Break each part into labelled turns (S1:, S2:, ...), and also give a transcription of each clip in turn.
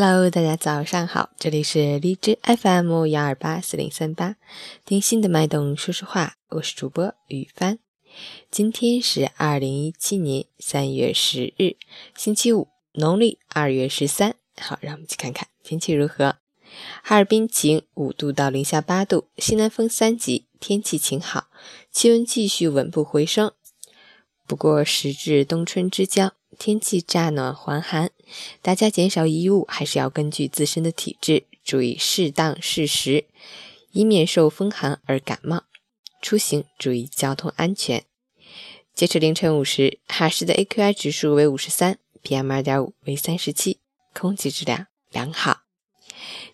S1: Hello，大家早上好，这里是荔枝 FM 幺二八四零三八，听心的脉动说说话，我是主播雨帆。今天是二零一七年三月十日，星期五，农历二月十三。好，让我们去看看天气如何。哈尔滨晴，五度到零下八度，西南风三级，天气晴好，气温继续稳步回升。不过时至冬春之交。天气乍暖还寒，大家减少衣物，还是要根据自身的体质，注意适当适时，以免受风寒而感冒。出行注意交通安全。截止凌晨五时，哈市的 AQI 指数为五十三，PM 二点五为三十七，空气质量良好。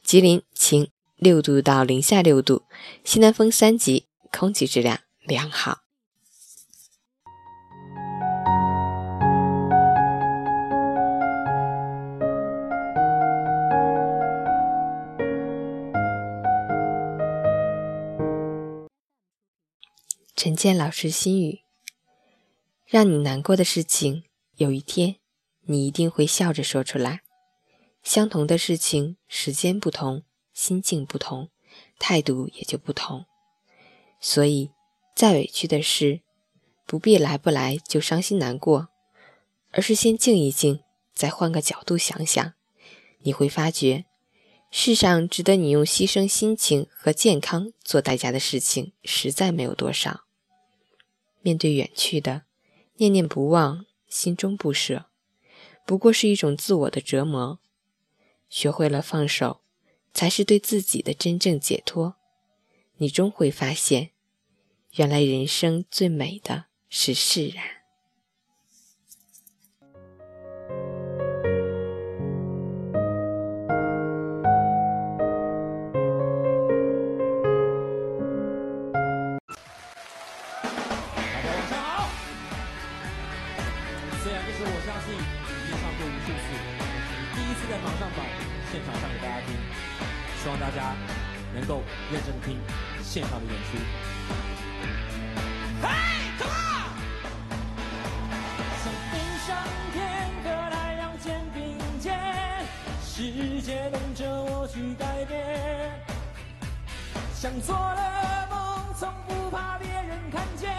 S1: 吉林晴，六度到零下六度，西南风三级，空气质量良好。陈建老师心语：让你难过的事情，有一天你一定会笑着说出来。相同的事情，时间不同，心境不同，态度也就不同。所以，再委屈的事，不必来不来就伤心难过，而是先静一静，再换个角度想想，你会发觉，世上值得你用牺牲心情和健康做代价的事情，实在没有多少。面对远去的，念念不忘，心中不舍，不过是一种自我的折磨。学会了放手，才是对自己的真正解脱。你终会发现，原来人生最美的是释然。
S2: 在舞台上，现场唱给大家听希望大家能够认真听现场的演出。嘿 come on！想飞上天，和太阳肩并肩，世界等着我去改变。想做的梦，从不怕别人看见，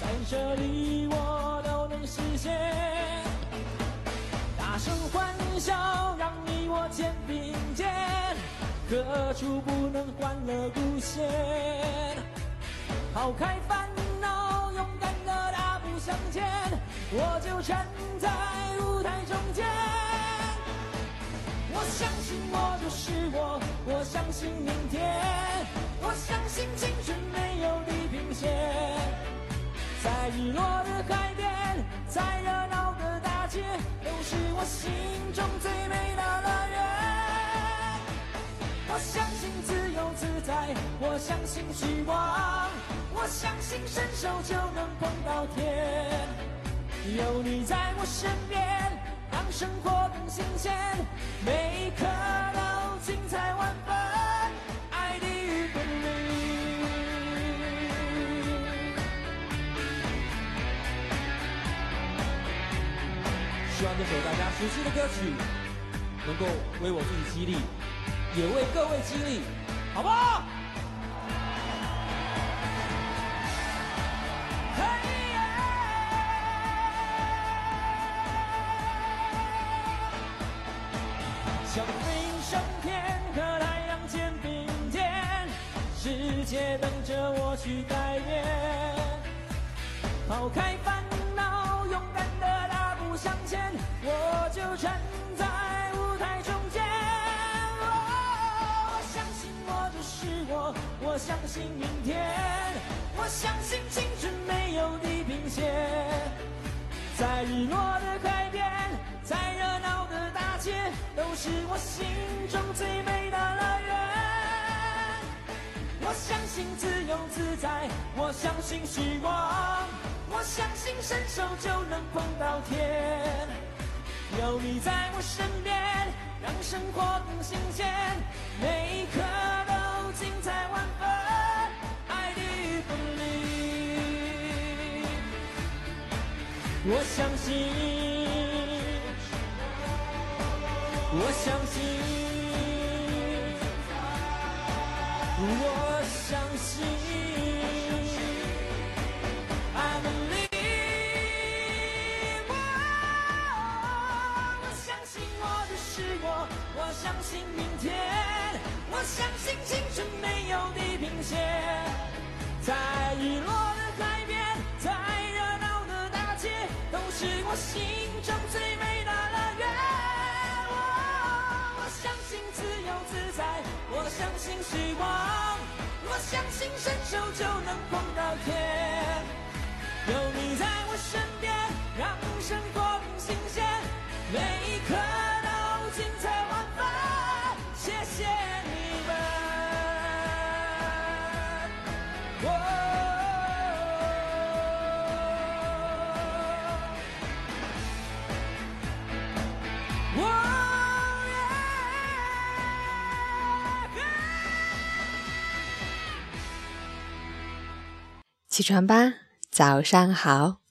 S2: 在这里我都能实现。大声欢笑，何处不能欢乐无限？抛开烦恼，勇敢的大步向前。我就站在舞台中间。我相信我就是我，我相信明天，我相信青春没有地平线。在日落的海边，在热闹的大街，都是我心中最美的乐园。我相信自由自在，我相信希望，我相信伸手就能碰到天。有你在我身边，让生活更新鲜，每一刻都精彩万分。爱的分离。希望这首大家熟悉的歌曲，能够为我自己激励。也为各位激励，好不好？嘿耶想飞上天，和太阳肩并肩，世界等着我去改变。抛开烦恼，勇敢的大步向前，我就站在舞台中间。我相信明天，我相信青春没有地平线。在日落的海边，在热闹的大街，都是我心中最美的乐园。我相信自由自在，我相信希望，我相信伸手就能碰到天。有你在我身边，让生活更新鲜，每一刻我相信，我相信，我相信，I believe。我相信我的是我，我相信明天，我相信青春没有地平线，在我心中最美的乐园。我相信自由自在，我相信希望，我相信伸手就
S1: 起床吧，早上好。